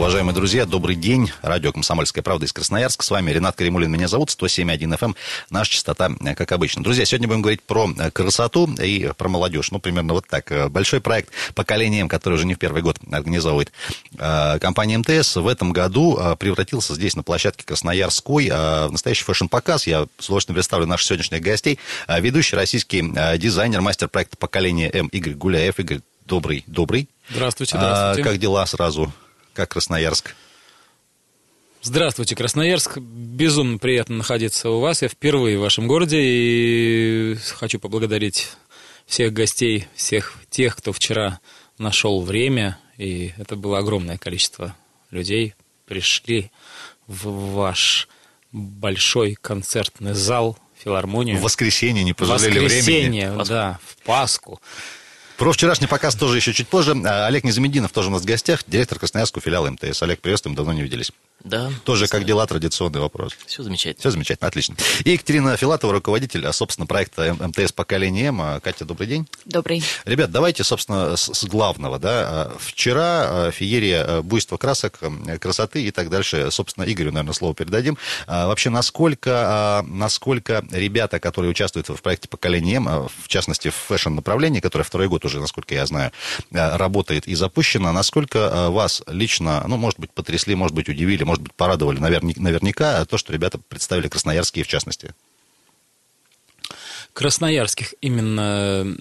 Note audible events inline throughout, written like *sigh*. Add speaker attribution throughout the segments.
Speaker 1: Уважаемые друзья, добрый день. Радио «Комсомольская правда» из Красноярска. С вами Ренат Каримулин. Меня зовут 107.1 FM. Эм. Наша частота, э, как обычно. Друзья, сегодня будем говорить про э, красоту и про молодежь. Ну, примерно вот так. Э, большой проект «Поколением», который уже не в первый год организовывает компания МТС, в этом году превратился здесь, на площадке Красноярской, в настоящий фэшн-показ. Я с удовольствием представлю наших сегодняшних гостей. Ведущий российский дизайнер, мастер проекта «Поколение М» Игорь Гуляев. Игорь, добрый, добрый.
Speaker 2: Здравствуйте, здравствуйте.
Speaker 1: Как дела сразу? Как Красноярск?
Speaker 2: Здравствуйте, Красноярск. Безумно приятно находиться у вас. Я впервые в вашем городе и хочу поблагодарить всех гостей, всех тех, кто вчера нашел время, и это было огромное количество людей, пришли в ваш большой концертный зал, филармонию.
Speaker 1: В воскресенье не пожалели времени. В
Speaker 2: воскресенье, да, в Пасху.
Speaker 1: Про вчерашний показ тоже еще чуть позже. А, Олег Незамединов тоже у нас в гостях, директор Красноярского филиала МТС. Олег, приветствуем, давно не виделись.
Speaker 3: Да.
Speaker 1: Тоже как дела, традиционный вопрос.
Speaker 3: Все замечательно.
Speaker 1: Все замечательно, отлично. И Екатерина Филатова, руководитель, а, собственно, проекта МТС «Поколение М». А, Катя, добрый день.
Speaker 4: Добрый.
Speaker 1: Ребят, давайте, собственно, с главного. Да. Вчера феерия буйства красок, красоты и так дальше. Собственно, Игорю, наверное, слово передадим. Вообще, насколько, насколько ребята, которые участвуют в проекте «Поколение М», в частности, в фэшн-направлении, которое второй год уже, насколько я знаю, работает и запущено, насколько вас лично, ну, может быть, потрясли, может быть, удивили, может быть, порадовали наверняка то, что ребята представили красноярские в частности.
Speaker 2: Красноярских именно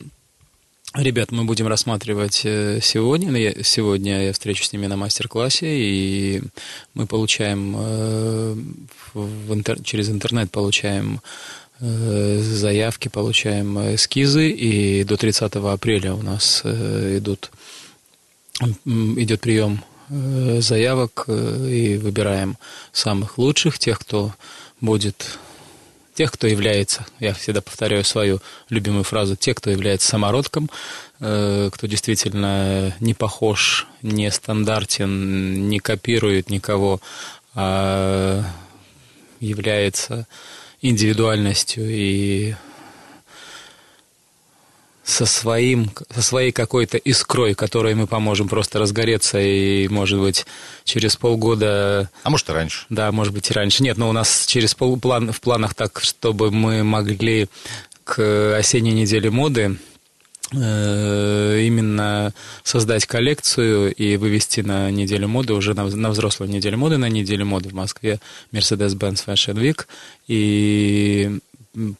Speaker 2: ребят мы будем рассматривать э, сегодня. Сегодня я встречусь с ними на мастер-классе, и мы получаем э, интер... через интернет получаем э, заявки, получаем эскизы, и до 30 апреля у нас идут, идет прием Э, заявок э, и выбираем самых лучших, тех, кто будет тех, кто является, я всегда повторяю свою любимую фразу, те, кто является самородком, э, кто действительно не похож, не стандартен, не копирует никого, а является индивидуальностью и со, своим, со своей какой-то искрой, которой мы поможем просто разгореться, и, может быть, через полгода...
Speaker 1: А может, и раньше.
Speaker 2: Да, может быть, и раньше. Нет, но у нас через полплан, в планах так, чтобы мы могли к осенней неделе моды э, именно создать коллекцию и вывести на неделю моды, уже на, на взрослую неделю моды, на неделю моды в Москве Mercedes-Benz Fashion Week, и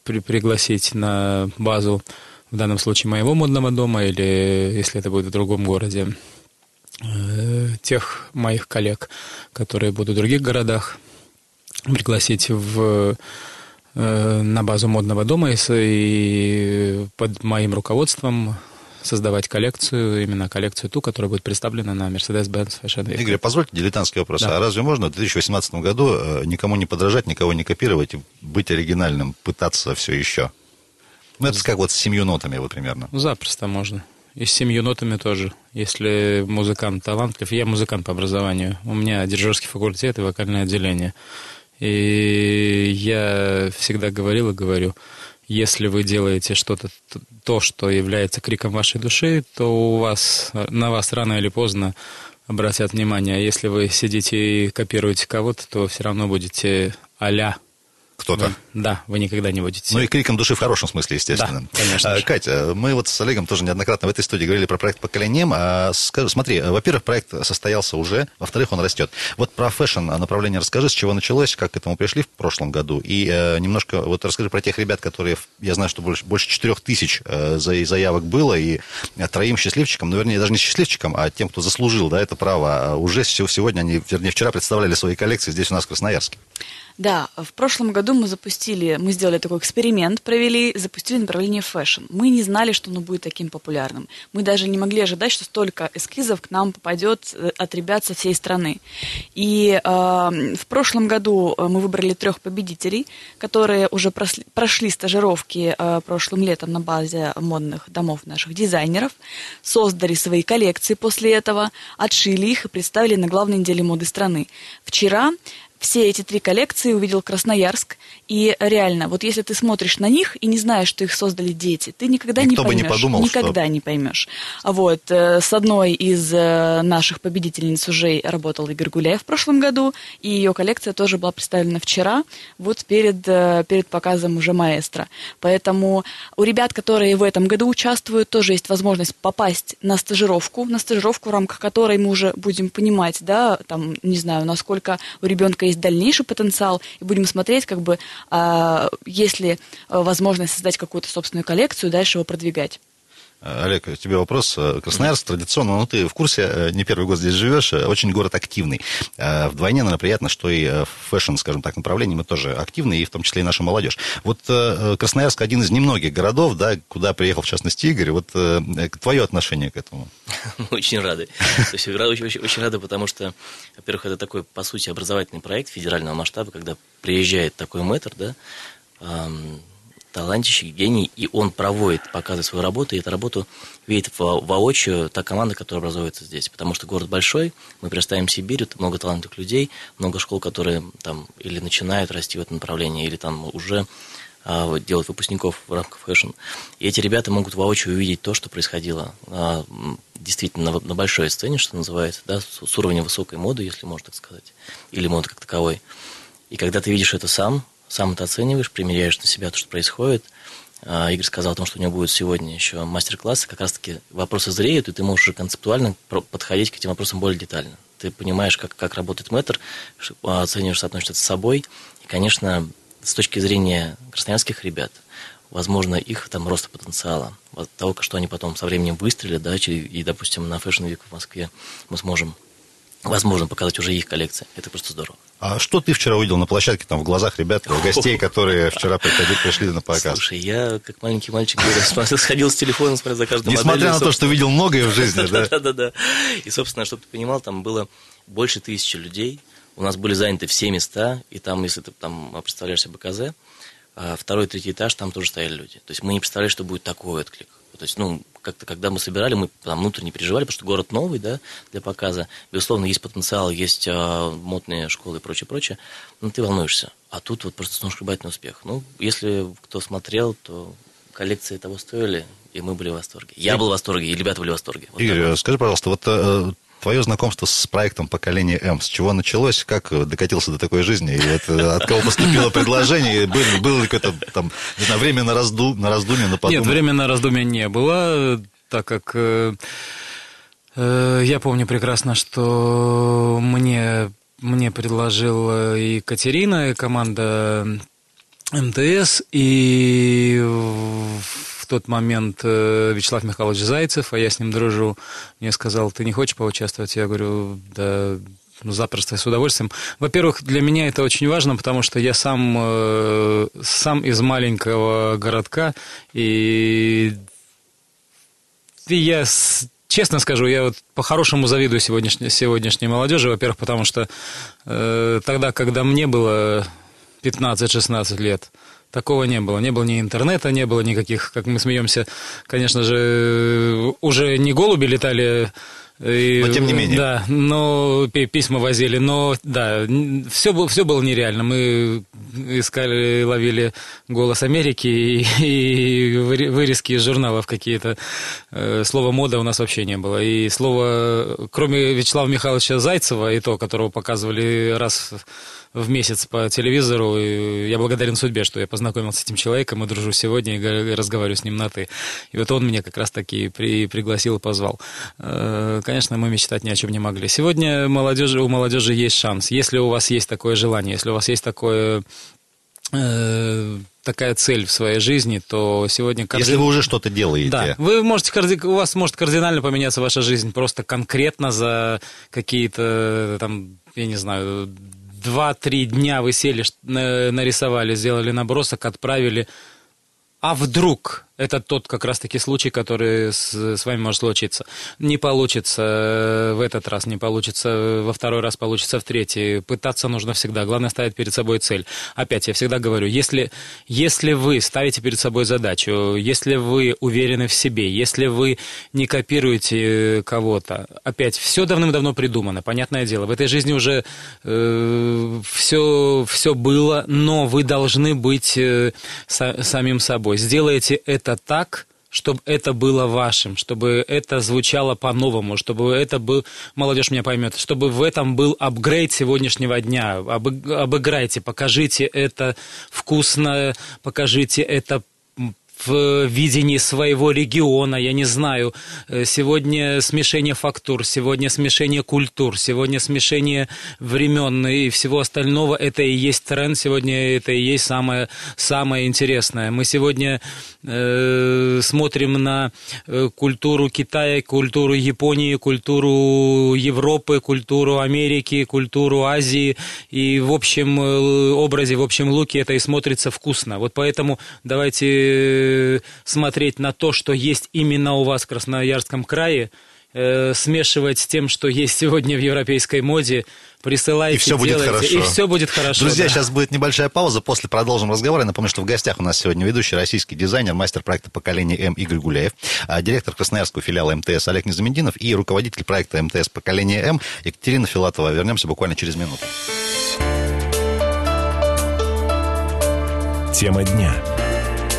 Speaker 2: при, пригласить на базу в данном случае моего модного дома, или если это будет в другом городе, э, тех моих коллег, которые будут в других городах, пригласить в, э, на базу модного дома и, и под моим руководством создавать коллекцию, именно коллекцию ту, которая будет представлена на Mercedes-Benz Fashion Week.
Speaker 1: Игорь, позвольте дилетантский вопрос. Да. А разве можно в 2018 году э, никому не подражать, никого не копировать, быть оригинальным, пытаться все еще? Ну, это как вот с семью нотами вот примерно.
Speaker 2: Запросто можно. И с семью нотами тоже. Если музыкант талантлив, я музыкант по образованию. У меня дирижерский факультет и вокальное отделение. И я всегда говорил и говорю, если вы делаете что-то, то, что является криком вашей души, то у вас, на вас рано или поздно обратят внимание. А если вы сидите и копируете кого-то, то все равно будете а
Speaker 1: кто-то.
Speaker 2: Да, вы никогда не будете.
Speaker 1: Ну и криком души в хорошем смысле, естественно.
Speaker 2: Да, конечно.
Speaker 1: А, Катя, мы вот с Олегом тоже неоднократно в этой студии говорили про проект «Поколение М». А, скажи, смотри, во-первых, проект состоялся уже, во-вторых, он растет. Вот про fashion направление расскажи, с чего началось, как к этому пришли в прошлом году. И э, немножко вот расскажи про тех ребят, которые, я знаю, что больше, больше 4 тысяч э, заявок было, и троим счастливчикам, ну, вернее, даже не счастливчикам, а тем, кто заслужил да, это право, а уже сегодня, они, вернее, вчера представляли свои коллекции здесь у нас в Красноярске.
Speaker 4: Да, в прошлом году мы запустили, мы сделали такой эксперимент, провели, запустили направление fashion. Мы не знали, что оно будет таким популярным. Мы даже не могли ожидать, что столько эскизов к нам попадет э, от ребят со всей страны. И э, в прошлом году э, мы выбрали трех победителей, которые уже прошли, прошли стажировки э, прошлым летом на базе модных домов наших дизайнеров, создали свои коллекции после этого, отшили их и представили на главной неделе моды страны. Вчера все эти три коллекции увидел Красноярск. И реально, вот если ты смотришь на них и не знаешь, что их создали дети, ты никогда
Speaker 1: Никто
Speaker 4: не
Speaker 1: бы не
Speaker 4: поймешь.
Speaker 1: подумал,
Speaker 4: никогда
Speaker 1: что-
Speaker 4: не поймешь. А Вот, э, с одной из э, наших победительниц уже работал Игорь Гуляев в прошлом году, и ее коллекция тоже была представлена вчера, вот перед, э, перед показом уже маэстро. Поэтому у ребят, которые в этом году участвуют, тоже есть возможность попасть на стажировку, на стажировку, в рамках которой мы уже будем понимать, да, там, не знаю, насколько у ребенка есть дальнейший потенциал, и будем смотреть, как бы, а, есть ли а, возможность создать какую-то собственную коллекцию, дальше его продвигать.
Speaker 1: Э, Олег, тебе вопрос. Э, Красноярск традиционно, ну ты в курсе, э, не первый год здесь живешь, очень город активный. Вдвойне, наверное, приятно, что и в fashion, скажем так, направлении мы тоже активны, и в том числе и наша молодежь. Вот Красноярск один из немногих городов, да, куда приехал, в частности, Игорь. Вот твое отношение к этому? *laughs*
Speaker 3: Мы очень рады. То есть очень, очень, очень рады, потому что, во-первых, это такой, по сути, образовательный проект федерального масштаба, когда приезжает такой мэтр, да, талантище, гений, и он проводит, показывает свою работу, и эту работу видит во- воочию та команда, которая образуется здесь. Потому что город большой, мы представим Сибирь, это много талантливых людей, много школ, которые там или начинают расти в этом направлении, или там уже а, делают выпускников в рамках fashion. И эти ребята могут воочию увидеть то, что происходило а, действительно на, на большой сцене, что называется, да, с, с уровня высокой моды, если можно так сказать, или моды как таковой. И когда ты видишь это сам, сам это оцениваешь, примеряешь на себя то, что происходит. А, Игорь сказал о том, что у него будет сегодня еще мастер-класс, как раз-таки вопросы зреют, и ты можешь уже концептуально подходить к этим вопросам более детально. Ты понимаешь, как, как работает мэтр, ш- оцениваешь, соотносишь это с собой. И, конечно, с точки зрения красноярских ребят, возможно, их там роста потенциала, от того, что они потом со временем выстрелят, да, и, допустим, на Fashion Week в Москве мы сможем, возможно, показать уже их коллекции. Это просто здорово.
Speaker 1: А что ты вчера увидел на площадке, там, в глазах ребят, *laughs* гостей, которые вчера приходили, пришли на показ?
Speaker 3: Слушай, я, как маленький мальчик, *laughs* сходил с телефоном, смотрел за каждым
Speaker 1: Несмотря на то, что видел многое в жизни, да? *laughs*
Speaker 3: Да-да-да. И, собственно, чтобы ты понимал, там было больше тысячи людей. У нас были заняты все места, и там, если ты там представляешь себе БКЗ, а, второй, третий этаж, там тоже стояли люди. То есть мы не представляли, что будет такой отклик. То есть, ну, как-то, когда мы собирали, мы там внутренне переживали, потому что город новый, да, для показа. Безусловно, есть потенциал, есть а, модные школы и прочее, прочее. Но ты волнуешься. А тут вот просто сногсшибательный успех. Ну, если кто смотрел, то коллекции того стоили, и мы были в восторге. Я был в восторге, и ребята были в восторге. Вот
Speaker 1: Игорь,
Speaker 3: так
Speaker 1: скажи, пожалуйста, вот э, твое знакомство с проектом поколения М, с чего началось, как э, докатился до такой жизни, и вот, э, от кого поступило предложение, было ли какое-то там, не знаю, время на, разду, на раздумье, на подумать?
Speaker 2: Нет, времени на раздумья не было, так как э, э, я помню прекрасно, что мне, мне предложила и Екатерина, и команда МТС, и тот момент э, Вячеслав Михайлович Зайцев, а я с ним дружу, мне сказал, ты не хочешь поучаствовать? Я говорю, да, ну, запросто, с удовольствием. Во-первых, для меня это очень важно, потому что я сам, э, сам из маленького городка, и, и я, с- честно скажу, я вот по-хорошему завидую сегодняшней, сегодняшней молодежи, во-первых, потому что э, тогда, когда мне было 15-16 лет, Такого не было. Не было ни интернета, не было никаких, как мы смеемся, конечно же, уже не голуби летали. и-
Speaker 1: Но тем не менее.
Speaker 2: Да, но пи- письма возили, но да, все, было, все было нереально. Мы искали, ловили «Голос Америки» и, и вырезки из журналов какие-то. Э, Слова «мода» у нас вообще не было. И слово, кроме Вячеслава Михайловича Зайцева, и то, которого показывали раз в месяц по телевизору. И я благодарен судьбе, что я познакомился с этим человеком и дружу сегодня, и разговариваю с ним на «ты». И вот он меня как раз-таки при, пригласил и позвал. Э, Конечно, мы мечтать ни о чем не могли. Сегодня молодежи, у молодежи есть шанс. Если у вас есть такое желание, если у вас есть такое э, такая цель в своей жизни, то сегодня...
Speaker 1: Если вы уже что-то делаете.
Speaker 2: Да, вы можете, карди- у вас может кардинально поменяться ваша жизнь просто конкретно за какие-то, там, я не знаю, два-три дня вы сели, нарисовали, сделали набросок, отправили. А вдруг это тот как раз-таки случай, который с, с вами может случиться. Не получится э, в этот раз, не получится во второй раз, получится в третий. Пытаться нужно всегда. Главное ставить перед собой цель. Опять, я всегда говорю, если, если вы ставите перед собой задачу, если вы уверены в себе, если вы не копируете кого-то, опять, все давным-давно придумано, понятное дело. В этой жизни уже э, все, все было, но вы должны быть э, са, самим собой. Сделайте это это так, чтобы это было вашим, чтобы это звучало по-новому, чтобы это был, молодежь меня поймет, чтобы в этом был апгрейд сегодняшнего дня. Об, обыграйте, покажите это вкусно, покажите это в видении своего региона, я не знаю, э, сегодня смешение фактур, сегодня смешение культур, сегодня смешение времен и всего остального, это и есть тренд, сегодня это и есть самое, самое интересное. Мы сегодня э, смотрим на э, культуру Китая, культуру Японии, культуру Европы, культуру Америки, культуру Азии, и в общем э, образе, в общем луке это и смотрится вкусно. Вот поэтому давайте смотреть на то, что есть именно у вас в Красноярском крае, э, смешивать с тем, что есть сегодня в европейской моде, присылайте,
Speaker 1: и все
Speaker 2: делайте,
Speaker 1: будет хорошо.
Speaker 2: и все будет хорошо.
Speaker 1: Друзья,
Speaker 2: да.
Speaker 1: сейчас будет небольшая пауза, после продолжим разговор. Я напомню, что в гостях у нас сегодня ведущий российский дизайнер, мастер проекта поколения М Игорь Гуляев, а, директор Красноярского филиала МТС Олег Незамединов и руководитель проекта МТС поколения М Екатерина Филатова. Вернемся буквально через минуту.
Speaker 5: Тема дня.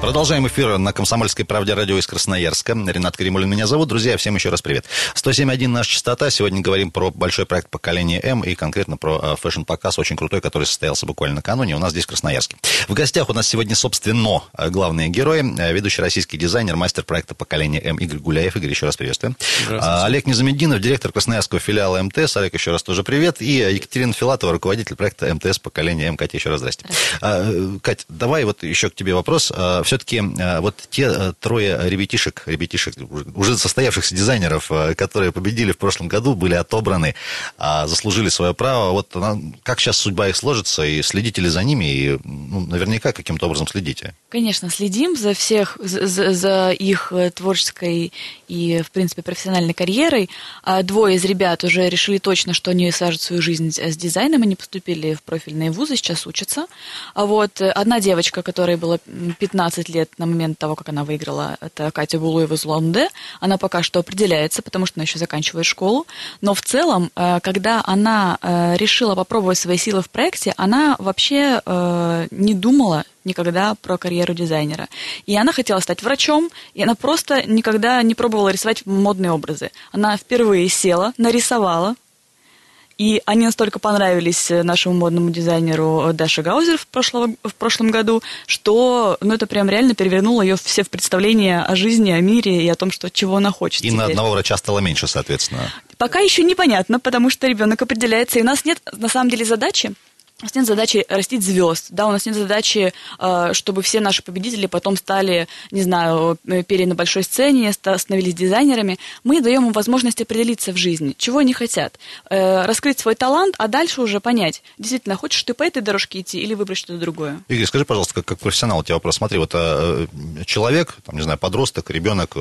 Speaker 1: Продолжаем эфир на «Комсомольской правде» радио из Красноярска. Ренат Каримулин меня зовут. Друзья, всем еще раз привет. 107.1 наша частота. Сегодня говорим про большой проект поколения М и конкретно про э, fashion-показ, очень крутой, который состоялся буквально накануне у нас здесь в Красноярске. В гостях у нас сегодня, собственно, э, главные герои. Э, ведущий российский дизайнер, мастер проекта поколения М Игорь Гуляев. Игорь, еще раз приветствую. А, Олег Незамединов, директор Красноярского филиала МТС. Олег, еще раз тоже привет. И Екатерина Филатова, руководитель проекта МТС поколения М. Катя, еще раз здрасте. здрасте. Кать, давай вот еще к тебе вопрос. Все все-таки э, вот те э, трое ребятишек, ребятишек, уже состоявшихся дизайнеров, э, которые победили в прошлом году, были отобраны, а, заслужили свое право. Вот как сейчас судьба их сложится, и следите ли за ними, и ну, наверняка каким-то образом следите?
Speaker 4: Конечно, следим за всех, за, за их творческой и, в принципе, профессиональной карьерой. А двое из ребят уже решили точно, что они свяжут свою жизнь с дизайном, они поступили в профильные вузы, сейчас учатся. А вот одна девочка, которой было 15 лет на момент того, как она выиграла, это Катя Булуева из Лонде. Она пока что определяется, потому что она еще заканчивает школу. Но в целом, э, когда она э, решила попробовать свои силы в проекте, она вообще э, не думала никогда про карьеру дизайнера. И она хотела стать врачом, и она просто никогда не пробовала рисовать модные образы. Она впервые села, нарисовала, и они настолько понравились э, нашему модному дизайнеру Даше Гаузер в, прошлого, в прошлом году, что ну, это прям реально перевернуло ее все в представление о жизни, о мире и о том, что, чего она хочет.
Speaker 1: И теперь. на одного врача стало меньше, соответственно.
Speaker 4: Пока еще непонятно, потому что ребенок определяется. И у нас нет на самом деле задачи у нас нет задачи растить звезд, да, у нас нет задачи, э, чтобы все наши победители потом стали, не знаю, э, пели на большой сцене, становились дизайнерами. Мы даем им возможность определиться в жизни, чего они хотят, э, раскрыть свой талант, а дальше уже понять, действительно, хочешь ты по этой дорожке идти или выбрать что-то другое.
Speaker 1: Игорь, скажи, пожалуйста, как, как профессионал, тебя вопрос, смотри, вот человек, там, не знаю, подросток, ребенок,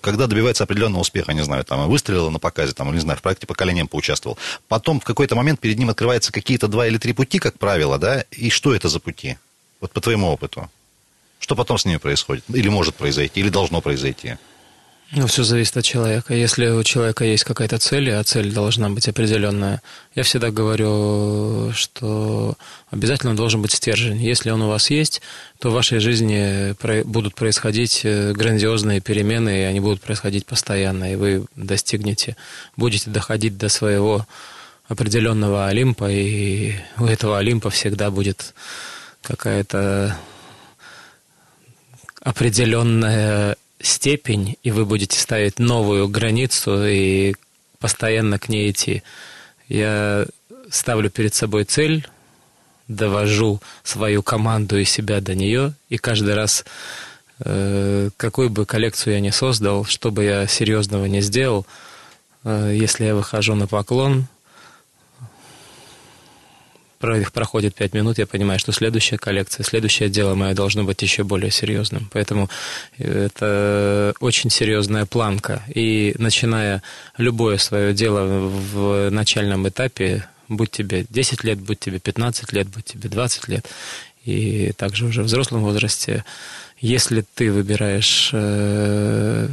Speaker 1: когда добивается определенного успеха, не знаю, там, выстрелил на показе, там, не знаю, в проекте поколением поучаствовал, потом в какой-то момент перед ним открываются какие-то два или три пути, как правило, да, и что это за пути? Вот по твоему опыту. Что потом с ними происходит? Или может произойти, или должно произойти?
Speaker 2: Ну, все зависит от человека. Если у человека есть какая-то цель, а цель должна быть определенная, я всегда говорю, что обязательно должен быть стержень. Если он у вас есть, то в вашей жизни будут происходить э, грандиозные перемены, и они будут происходить постоянно, и вы достигнете, будете доходить до своего определенного Олимпа, и у этого Олимпа всегда будет какая-то определенная степень, и вы будете ставить новую границу и постоянно к ней идти. Я ставлю перед собой цель, довожу свою команду и себя до нее, и каждый раз, э, какую бы коллекцию я ни создал, что бы я серьезного не сделал, э, если я выхожу на поклон, проходит пять минут, я понимаю, что следующая коллекция, следующее дело мое должно быть еще более серьезным. Поэтому это очень серьезная планка. И начиная любое свое дело в начальном этапе, будь тебе 10 лет, будь тебе 15 лет, будь тебе 20 лет, и также уже в взрослом возрасте, если ты выбираешь, э,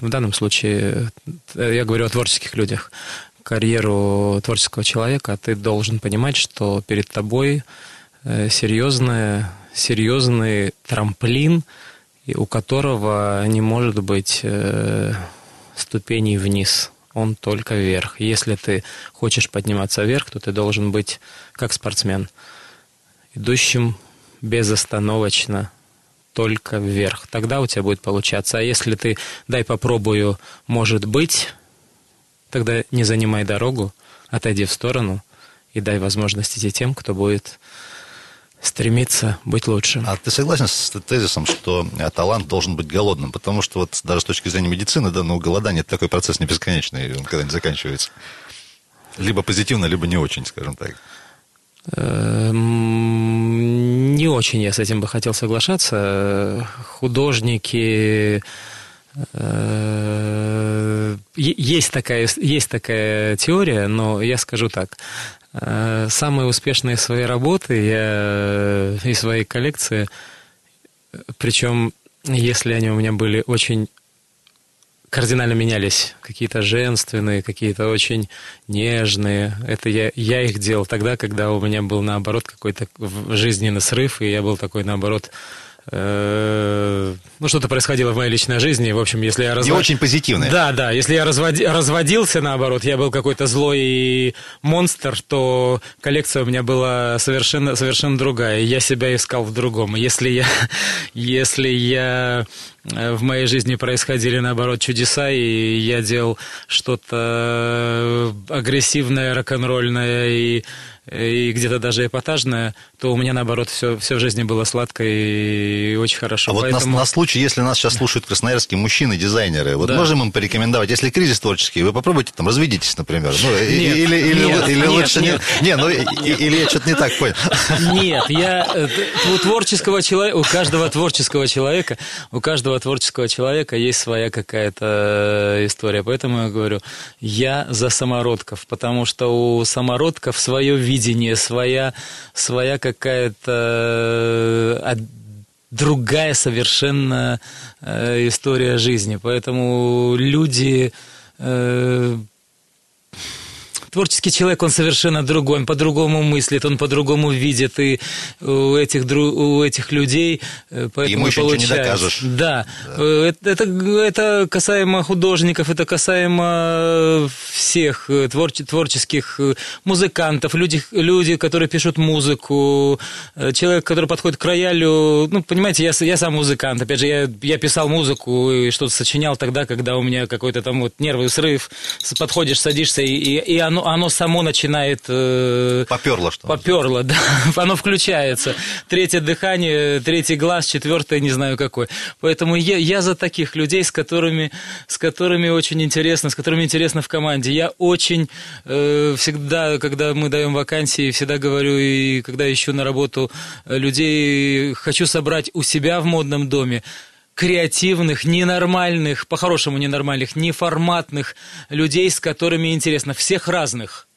Speaker 2: в данном случае, э, я говорю о творческих людях, карьеру творческого человека, ты должен понимать, что перед тобой э, серьезный, серьезный трамплин, у которого не может быть ступеней вниз он только вверх. Если ты хочешь подниматься вверх, то ты должен быть как спортсмен, идущим безостановочно только вверх. Тогда у тебя будет получаться. А если ты дай попробую, может быть, тогда не занимай дорогу, отойди в сторону и дай возможность идти тем, кто будет стремиться быть лучше.
Speaker 1: А ты согласен с тезисом, что э, талант должен быть голодным? Потому что вот даже с точки зрения медицины, да, ну, голодание – это такой процесс не бесконечный, он когда-нибудь заканчивается. Либо позитивно, либо не очень, скажем так.
Speaker 2: Эм, не очень я с этим бы хотел соглашаться. Художники... Э, есть такая, есть такая теория, но я скажу так. Э, самые успешные свои работы я, и свои коллекции, причем если они у меня были очень кардинально менялись. Какие-то женственные, какие-то очень нежные. Это я, я их делал тогда, когда у меня был, наоборот, какой-то жизненный срыв, и я был такой, наоборот, Э, ну, что-то происходило в моей личной жизни. В общем, если я
Speaker 1: развод... Не очень позитивное.
Speaker 2: Да, да. Если я разводи... разводился, наоборот, я был какой-то злой монстр, то коллекция у меня была совершенно, совершенно другая. Я себя искал в другом. Если я, *laughs* если я э, в моей жизни происходили, наоборот, чудеса, и я делал что-то агрессивное, рок-н-ролльное и и где-то даже эпатажная, то у меня, наоборот, все, все в жизни было сладко и очень хорошо.
Speaker 1: А вот Поэтому... на, на случай, если нас сейчас слушают красноярские мужчины-дизайнеры, вот да. можем им порекомендовать, если кризис творческий, вы попробуйте там разведитесь, например. Ну, нет, или, или, нет, или нет, лучше нет. не... Не, ну, или я что-то не так понял.
Speaker 2: Нет, я... Э, у творческого человека, у каждого творческого человека, у каждого творческого человека есть своя какая-то э, история. Поэтому я говорю, я за самородков, потому что у самородков свое видение видение, своя, своя какая-то э, другая совершенно э, история жизни. Поэтому люди э, творческий человек, он совершенно другой, он по-другому мыслит, он по-другому видит, и у этих, у этих людей
Speaker 1: э, поэтому Ему еще ничего не докажешь.
Speaker 2: Да, да. Э, это, это, касаемо художников, это касаемо всех э, творче, творческих музыкантов, люди, люди, которые пишут музыку, человек, который подходит к роялю, ну, понимаете, я, я сам музыкант, опять же, я, я писал музыку и что-то сочинял тогда, когда у меня какой-то там вот нервный срыв, подходишь, садишься, и, и оно оно, само начинает... Э,
Speaker 1: поперло что
Speaker 2: Поперло, да. *laughs* Оно включается. Третье дыхание, третий глаз, четвертое, не знаю какой. Поэтому я, я за таких людей, с которыми, с которыми очень интересно, с которыми интересно в команде. Я очень э, всегда, когда мы даем вакансии, всегда говорю, и когда ищу на работу людей, хочу собрать у себя в модном доме креативных, ненормальных, по-хорошему ненормальных, неформатных людей, с которыми интересно, всех разных.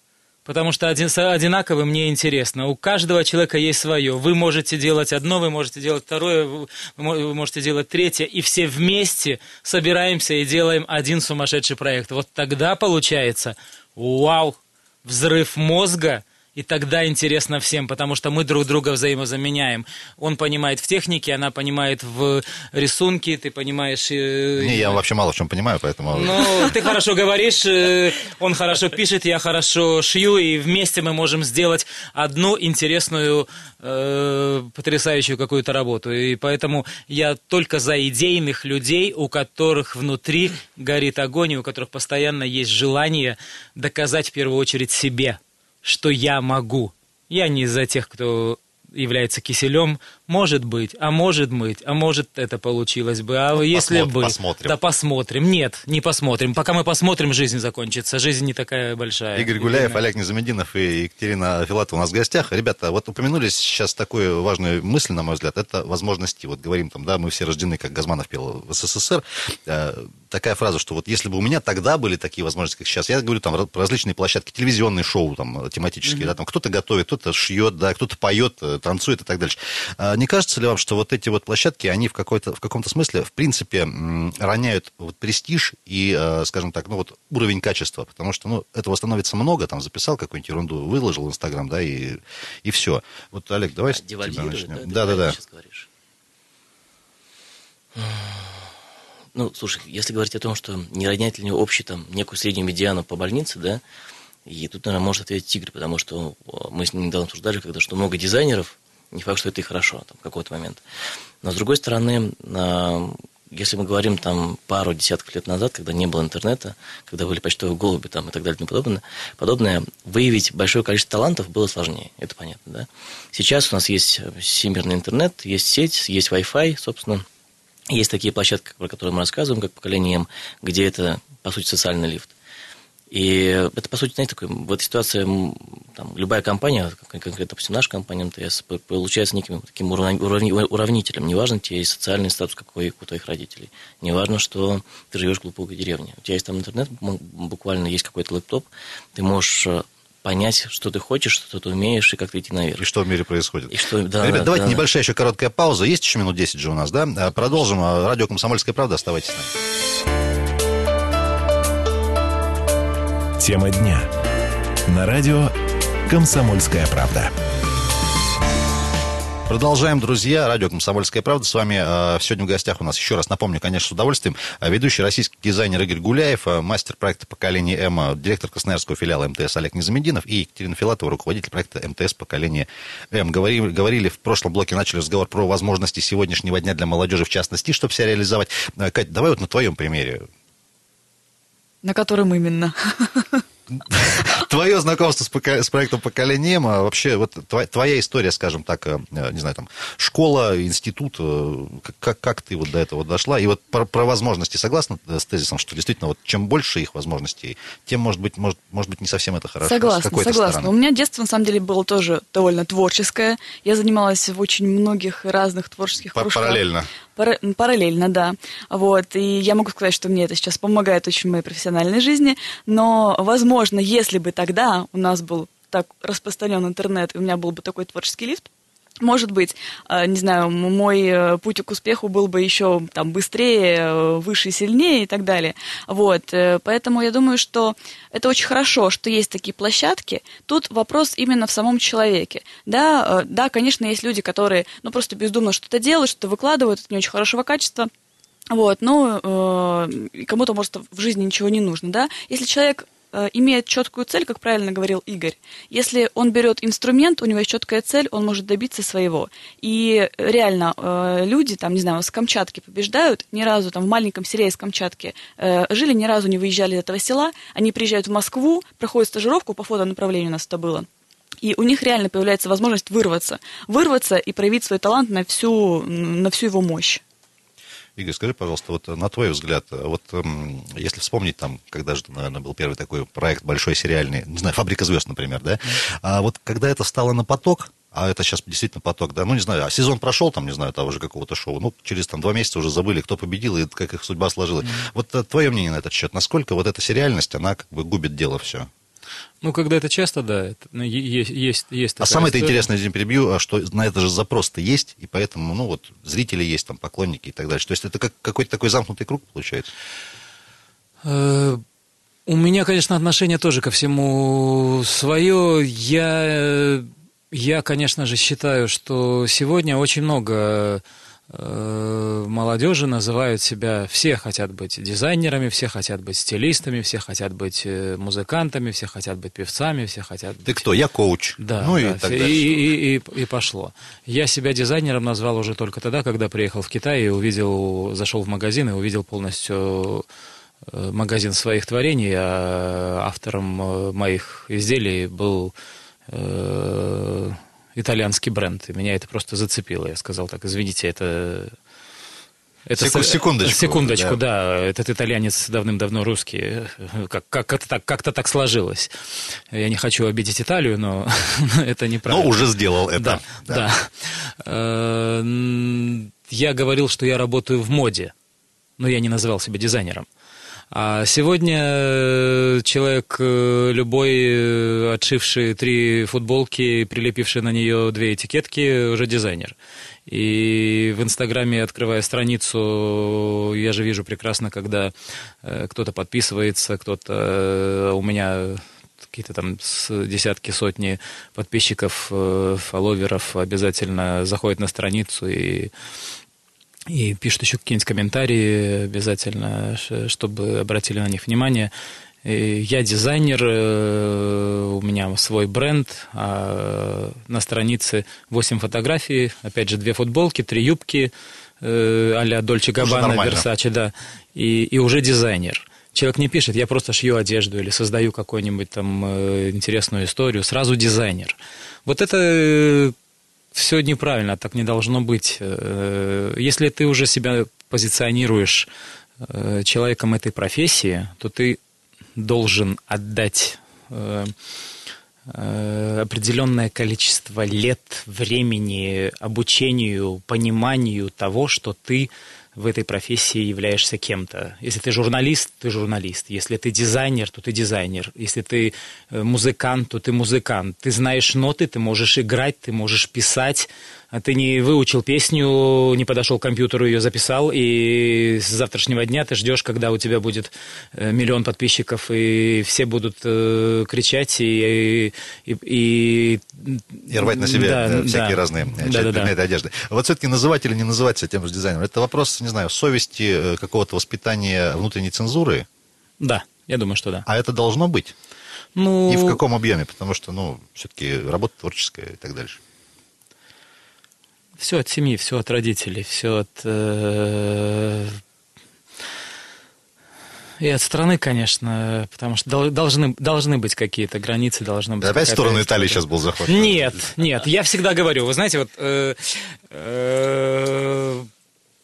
Speaker 2: Потому что один, одинаково мне интересно. У каждого человека есть свое. Вы можете делать одно, вы можете делать второе, вы можете делать третье. И все вместе собираемся и делаем один сумасшедший проект. Вот тогда получается, вау, взрыв мозга – и тогда интересно всем, потому что мы друг друга взаимозаменяем. Он понимает в технике, она понимает в рисунке, ты понимаешь...
Speaker 1: Э, Не, я вообще мало в чем понимаю, поэтому...
Speaker 2: Ну, ты хорошо говоришь, э, он хорошо пишет, я хорошо шью, и вместе мы можем сделать одну интересную, э, потрясающую какую-то работу. И поэтому я только за идейных людей, у которых внутри горит огонь, и у которых постоянно есть желание доказать в первую очередь себе – что я могу. Я не за тех, кто является киселем, может быть, а может быть, а может это получилось бы, а если
Speaker 1: посмотрим,
Speaker 2: бы...
Speaker 1: посмотрим.
Speaker 2: Да посмотрим. Нет, не посмотрим. Пока мы посмотрим, жизнь закончится. Жизнь не такая большая.
Speaker 1: Игорь Гуляев, Олег Незамединов и Екатерина Филатова у нас в гостях. Ребята, вот упомянули сейчас такую важную мысль, на мой взгляд, это возможности. Вот говорим там, да, мы все рождены, как Газманов пел в СССР. Э, такая фраза, что вот если бы у меня тогда были такие возможности, как сейчас, я говорю там про различные площадки, телевизионные шоу там тематические, mm-hmm. да, там кто-то готовит, кто-то шьет, да, кто-то поет, э, танцует и так дальше. А не кажется ли вам, что вот эти вот площадки, они в, какой-то, в каком-то смысле, в принципе, роняют вот престиж и, э, скажем так, ну вот уровень качества, потому что, ну, этого становится много, там записал какую-нибудь ерунду, выложил в Инстаграм, да, и, и все. Вот, Олег, давай а, с тебя начнем. Да, да, да.
Speaker 3: Ну, слушай, если говорить о том, что не ронять ли общий там некую среднюю медиану по больнице, да, и тут, наверное, может ответить Тигр, потому что мы с ним недавно обсуждали, когда что много дизайнеров, не факт, что это и хорошо там, в какой-то момент. Но, с другой стороны, если мы говорим там пару десятков лет назад, когда не было интернета, когда были почтовые голуби там, и так далее и тому подобное, подобное, выявить большое количество талантов было сложнее, это понятно, да. Сейчас у нас есть всемирный интернет, есть сеть, есть Wi-Fi, собственно, есть такие площадки, про которые мы рассказываем, как поколение М, где это, по сути, социальный лифт. И это, по сути, знаете, такой, в этой ситуации там, любая компания, конкретно, допустим, наша компания МТС, получается неким таким уравнителем. Неважно тебе есть социальный статус какой у твоих родителей. Неважно, что ты живешь в глубокой деревне. У тебя есть там интернет, буквально есть какой-то лэптоп, ты можешь э, понять, что ты хочешь, что ты умеешь и как ты идти наверх.
Speaker 1: И что в мире происходит.
Speaker 3: И что, да,
Speaker 1: Ребят,
Speaker 3: да,
Speaker 1: давайте
Speaker 3: да.
Speaker 1: небольшая еще короткая пауза. Есть еще минут 10 же у нас, да? Э, продолжим. Радио «Комсомольская правда». Оставайтесь с нами.
Speaker 5: Тема дня. На радио «Комсомольская правда».
Speaker 1: Продолжаем, друзья. Радио «Комсомольская правда». С вами э, сегодня в гостях у нас, еще раз напомню, конечно, с удовольствием, э, ведущий российский дизайнер Игорь Гуляев, э, мастер проекта «Поколение М», директор Красноярского филиала МТС Олег Незамединов и Екатерина Филатова, руководитель проекта МТС «Поколение М». Говорили, говорили в прошлом блоке, начали разговор про возможности сегодняшнего дня для молодежи, в частности, чтобы себя реализовать. Кать, давай вот на твоем примере
Speaker 4: на котором именно?
Speaker 1: Твое знакомство с, проектом «Поколение М», а вообще вот твоя, твоя история, скажем так, э, не знаю, там, школа, институт, э, как, как ты вот до этого дошла? И вот про, про возможности согласна с тезисом, что действительно вот чем больше их возможностей, тем, может быть, может, может быть не совсем это хорошо?
Speaker 4: Согласна, согласна. Стороны. У меня детство, на самом деле, было тоже довольно творческое. Я занималась в очень многих разных творческих кружках.
Speaker 1: Параллельно?
Speaker 4: Пар- параллельно, да. Вот. И я могу сказать, что мне это сейчас помогает очень в моей профессиональной жизни, но, возможно, если бы тогда у нас был так распространен интернет, и у меня был бы такой творческий лифт, может быть, э, не знаю, мой э, путь к успеху был бы еще там быстрее, э, выше, сильнее и так далее. Вот, поэтому я думаю, что это очень хорошо, что есть такие площадки. Тут вопрос именно в самом человеке. Да, да, конечно, есть люди, которые, ну, просто бездумно что-то делают, что-то выкладывают, это не очень хорошего качества. Вот, но э, кому-то, может, в жизни ничего не нужно, да. Если человек имеет четкую цель, как правильно говорил Игорь. Если он берет инструмент, у него есть четкая цель, он может добиться своего. И реально э, люди, там, не знаю, с Камчатки побеждают, ни разу там в маленьком селе из Камчатки э, жили, ни разу не выезжали из этого села, они приезжают в Москву, проходят стажировку, по фотонаправлению у нас это было, и у них реально появляется возможность вырваться. Вырваться и проявить свой талант на всю, на всю его мощь.
Speaker 1: Игорь, скажи, пожалуйста, вот на твой взгляд, вот если вспомнить там, когда же, наверное, был первый такой проект большой сериальный, не знаю, «Фабрика звезд», например, да, а вот когда это стало на поток, а это сейчас действительно поток, да, ну, не знаю, а сезон прошел, там, не знаю, того же какого-то шоу, ну, через там два месяца уже забыли, кто победил и как их судьба сложилась. Mm-hmm. Вот э, твое мнение на этот счет, насколько вот эта сериальность, она как бы губит дело все?
Speaker 2: Ну, когда это часто, да, это, ну, есть, есть, есть
Speaker 1: А самое интересное, здесь перебью, а что на это же запрос-то есть, и поэтому, ну, вот, зрители есть, там, поклонники и так далее. То есть это как какой-то такой замкнутый круг получается?
Speaker 2: Э, у меня, конечно, отношение тоже ко всему свое. Я, я, конечно же, считаю, что сегодня очень много молодежи называют себя, все хотят быть дизайнерами, все хотят быть стилистами, все хотят быть э, музыкантами, все хотят быть певцами, все хотят быть...
Speaker 1: Ты кто? Я коуч.
Speaker 2: Да,
Speaker 1: ну
Speaker 2: да, и, так и, и, и, и пошло. Я себя дизайнером назвал уже только тогда, когда приехал в Китай и увидел, зашел в магазин и увидел полностью э, магазин своих творений, а автором моих изделий был итальянский бренд. И меня это просто зацепило. Я сказал так, извините, это... это
Speaker 1: Секу- секундочку,
Speaker 2: Секундочку, да. Этот итальянец давным-давно русский. Как, как, как-то, так, как-то так сложилось. Я не хочу обидеть Италию, но *laughs* это
Speaker 1: Но
Speaker 2: неправильно.
Speaker 1: уже сделал это.
Speaker 2: Да, да. Э, Я говорил, что я работаю в моде, но я не называл себя дизайнером. А сегодня э, человек э, любой, э, отшивший три футболки, прилепивший на нее две этикетки, уже дизайнер. И в Инстаграме, открывая страницу, я же вижу прекрасно, когда кто-то подписывается, кто-то у меня какие-то там десятки, сотни подписчиков, фолловеров обязательно заходят на страницу и и пишут еще какие-нибудь комментарии обязательно, чтобы обратили на них внимание. Я дизайнер, э, у меня свой бренд, а на странице 8 фотографий, опять же, две футболки, три юбки э, а-ля Дольче Габбана. Версаче, да, и, и уже дизайнер. Человек не пишет, я просто шью одежду или создаю какую-нибудь там э, интересную историю, сразу дизайнер. Вот это все неправильно, так не должно быть. Э, Если ты уже себя позиционируешь э, человеком этой профессии, то ты должен отдать э, определенное количество лет, времени обучению, пониманию того, что ты в этой профессии являешься кем-то. Если ты журналист, ты журналист. Если ты дизайнер, то ты дизайнер. Если ты э, музыкант, то ты музыкант. Ты знаешь ноты, ты можешь играть, ты можешь писать. А ты не выучил песню, не подошел к компьютеру, ее записал, и с завтрашнего дня ты ждешь, когда у тебя будет э, миллион подписчиков, и все будут э, кричать и, и, и,
Speaker 1: И рвать на себе
Speaker 2: Да,
Speaker 1: всякие
Speaker 2: да.
Speaker 1: разные э, части
Speaker 2: Да-да-да.
Speaker 1: предметы одежды. Вот все-таки называть или не называть себя тем же дизайнером, это вопрос, не знаю, совести, э, какого-то воспитания внутренней цензуры,
Speaker 2: Да, я думаю, что да.
Speaker 1: а это должно быть.
Speaker 2: Ну,
Speaker 1: И в каком объеме, потому что, ну, все-таки работа творческая и так дальше.
Speaker 2: Все от семьи, все от родителей, все от... э, И от страны, конечно, потому что дол- должны, должны быть какие-то границы, должны быть...
Speaker 1: Опять в сторону Италии сейчас был заход.
Speaker 2: Нет, нет, я всегда говорю, вы знаете, вот э, э,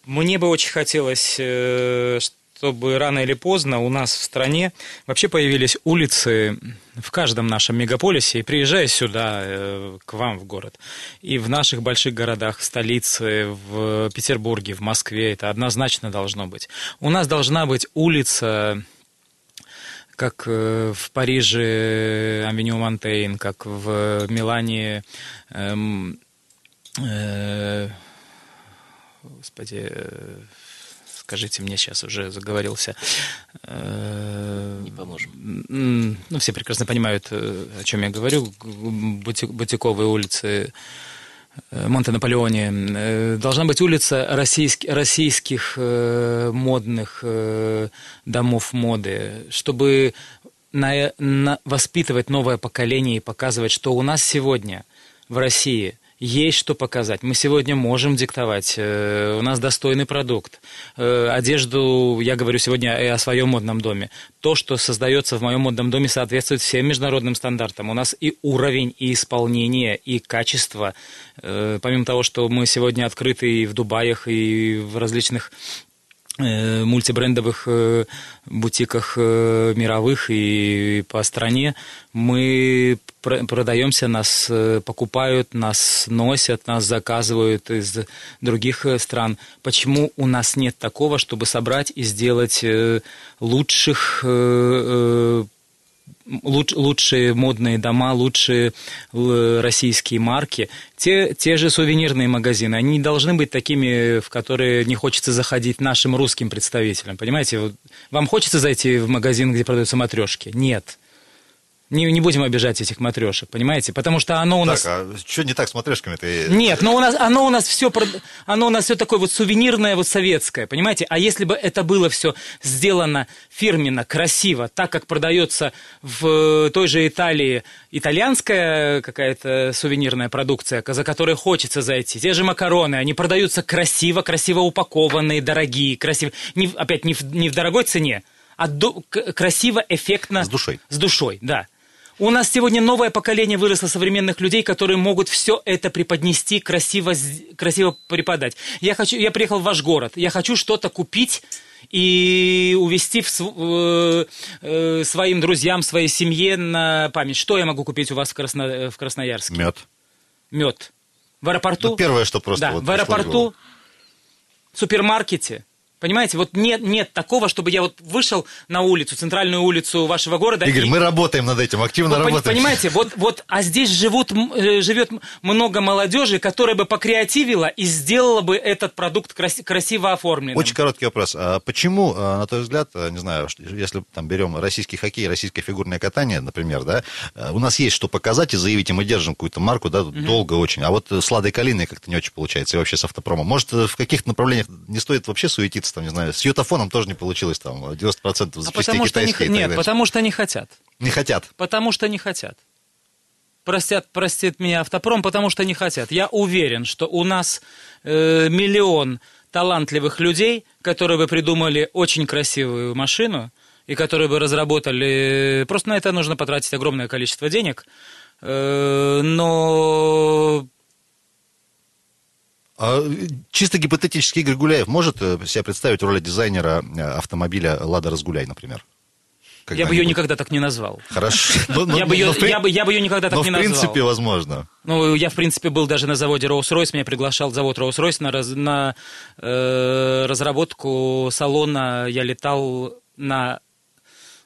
Speaker 2: мне бы очень хотелось, э, чтобы рано или поздно у нас в стране вообще появились улицы в каждом нашем мегаполисе, и приезжая сюда, э, к вам в город, и в наших больших городах, в столице, в Петербурге, в Москве, это однозначно должно быть. У нас должна быть улица как э, в Париже Авеню Монтейн, как в Милане, эм, э, господи, э, скажите мне сейчас уже заговорился. э,
Speaker 3: Не поможем.
Speaker 2: Ну, все прекрасно понимают, э, о чем я говорю. Бути- Бутиковые улицы Монте-Наполеоне. Должна быть улица российск- российских э, модных домов моды, чтобы на- на- воспитывать новое поколение и показывать, что у нас сегодня в России есть что показать. Мы сегодня можем диктовать. Э, У нас достойный продукт. Э, Одежду, я говорю сегодня о своем модном доме. То, что создается в моем модном доме, соответствует всем международным стандартам. У нас и уровень, и исполнение, и качество. Э, Помимо того, что мы сегодня открыты и в Дубаях, и в различных мультибрендовых бутиках мировых и по стране мы продаемся, нас э, покупают, нас носят, нас заказывают из других э, стран. Почему у нас нет такого, чтобы собрать и сделать э, лучших луч- лучшие модные дома, лучшие российские марки. Те, те же сувенирные магазины, они не должны быть такими, в которые не хочется заходить нашим русским представителям. Понимаете, вам хочется зайти в магазин, где продаются матрешки? Нет. Не, не будем обижать этих матрешек, понимаете? Потому что оно у нас...
Speaker 1: Так, а что не так с матрешками-то?
Speaker 2: Нет, но у нас, оно у нас все, оно у нас все такое вот сувенирное, вот советское, понимаете? А если бы это было все сделано фирменно, красиво, так как продается в той же Италии итальянская какая-то сувенирная продукция, за которой хочется зайти, те же макароны, они продаются красиво, красиво упакованные, дорогие, красиво, не, опять не в, не в дорогой цене, а до- красиво, эффектно.
Speaker 1: С душой.
Speaker 2: С душой, да. У нас сегодня новое поколение выросло современных людей, которые могут все это преподнести, красиво, красиво преподать. Я, хочу, я приехал в ваш город, я хочу что-то купить и увезти в э, э, своим друзьям, своей семье на память. Что я могу купить у вас в, Красно- в Красноярске?
Speaker 1: Мед.
Speaker 2: Мед. В аэропорту?
Speaker 1: Ну, первое, что просто
Speaker 2: Да,
Speaker 1: вот
Speaker 2: в аэропорту, в супермаркете. Понимаете, вот нет, нет такого, чтобы я вот вышел на улицу, центральную улицу вашего города.
Speaker 1: Игорь,
Speaker 2: и-
Speaker 1: мы работаем над этим, активно
Speaker 2: пони-
Speaker 1: работаем.
Speaker 2: понимаете, вот, вот, а здесь живут, э, живет много молодежи, которая бы покреативила и сделала бы этот продукт краси- красиво оформленным.
Speaker 1: Очень короткий вопрос. А почему, а, на твой взгляд, а, не знаю, если там берем российский хоккей, российское фигурное катание, например, да, а, у нас есть что показать и заявить, и мы держим какую-то марку, да, долго очень. А вот э, с Ладой Калиной как-то не очень получается, и вообще с автопромом. Может, э, в каких-то направлениях не стоит вообще суетиться, там, не знаю, с Ютафоном тоже не получилось, там, 90%
Speaker 2: а
Speaker 1: запчастей
Speaker 2: потому что не,
Speaker 1: китайские так
Speaker 2: нет, потому что не хотят.
Speaker 1: Не хотят.
Speaker 2: Потому что не хотят. Простят, простит меня автопром, потому что не хотят. Я уверен, что у нас э, миллион талантливых людей, которые бы придумали очень красивую машину и которые бы разработали... Просто на это нужно потратить огромное количество денег. Э, но
Speaker 1: А, чисто гипотетически Игорь Гуляев может э, себя представить в роли дизайнера э, автомобиля «Лада Разгуляй», например?
Speaker 2: я бы ее никогда так не назвал.
Speaker 1: Хорошо. *laughs* Ну, ну,
Speaker 2: Я бы ее,
Speaker 1: ну, в
Speaker 2: ее никогда так
Speaker 1: но,
Speaker 2: не
Speaker 1: в
Speaker 2: назвал.
Speaker 1: принципе, возможно.
Speaker 2: Ну, я, в принципе, был даже на заводе Rolls-Royce, меня приглашал завод Rolls-Royce на, раз- на э, разработку салона. Я летал на...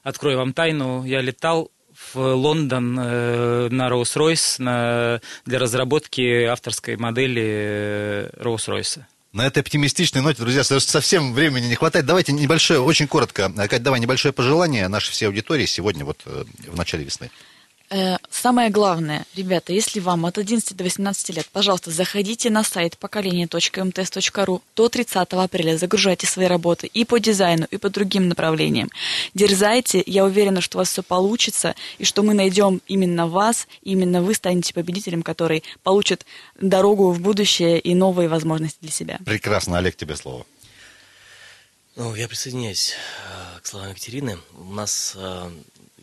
Speaker 2: Открою вам тайну, я летал Лондон э, на Rolls-Royce для разработки авторской модели э, Rolls-Royce.
Speaker 1: На этой оптимистичной ноте, друзья, со- совсем времени не хватает. Давайте небольшое, очень коротко, э, Кать, давай небольшое пожелание нашей всей аудитории сегодня, вот э, в начале весны.
Speaker 4: Э, Самое главное, ребята, если вам от 11 до 18 лет, пожалуйста, заходите на сайт поколение.мтс.ру до 30 апреля, загружайте свои работы и по дизайну, и по другим направлениям. Дерзайте, я уверена, что у вас все получится, и что мы найдем именно вас, и именно вы станете победителем, который получит дорогу в будущее и новые возможности для себя.
Speaker 1: Прекрасно, Олег, тебе слово.
Speaker 3: Ну, я присоединяюсь э, к словам Екатерины. У нас э,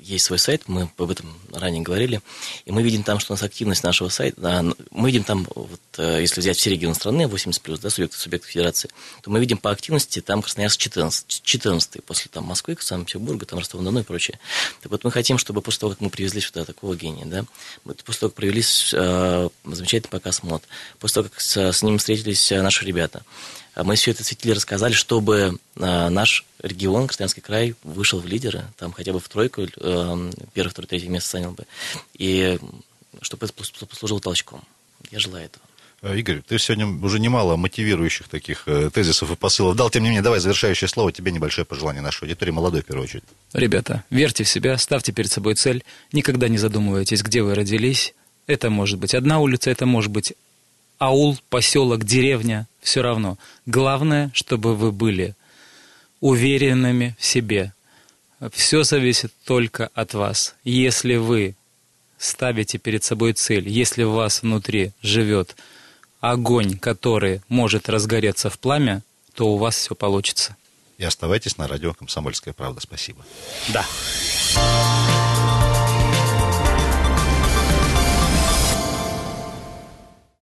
Speaker 3: есть свой сайт, мы об этом ранее говорили, и мы видим там, что у нас активность нашего сайта, а, мы видим там, вот, э, если взять все регионы страны, 80 плюс, да, субъекты, субъекты федерации, то мы видим по активности там Красноярск 14, 14 после там Москвы, Санкт-Петербурга, там Ростова-на-Дону и прочее. Так вот, мы хотим, чтобы после того, как мы привезли сюда такого гения, да, после того, как провели э, замечательный показ мод, после того, как с, с ним встретились э, наши ребята, мы все это осветили, рассказали, чтобы а, наш регион, Красноярский край, вышел в лидеры, там хотя бы в тройку, э, первое, второе, третье место занял бы, и чтобы это пос- послужило толчком. Я желаю этого.
Speaker 1: Э, Игорь, ты сегодня уже немало мотивирующих таких э, тезисов и посылов дал. Тем не менее, давай завершающее слово. Тебе небольшое пожелание нашей аудитории, молодой в первую очередь.
Speaker 2: Ребята, верьте в себя, ставьте перед собой цель, никогда не задумывайтесь, где вы родились. Это может быть одна улица, это может быть аул, поселок, деревня, все равно. Главное, чтобы вы были уверенными в себе. Все зависит только от вас. Если вы ставите перед собой цель, если у вас внутри живет огонь, который может разгореться в пламя, то у вас все получится.
Speaker 1: И оставайтесь на радио «Комсомольская правда». Спасибо.
Speaker 2: Да.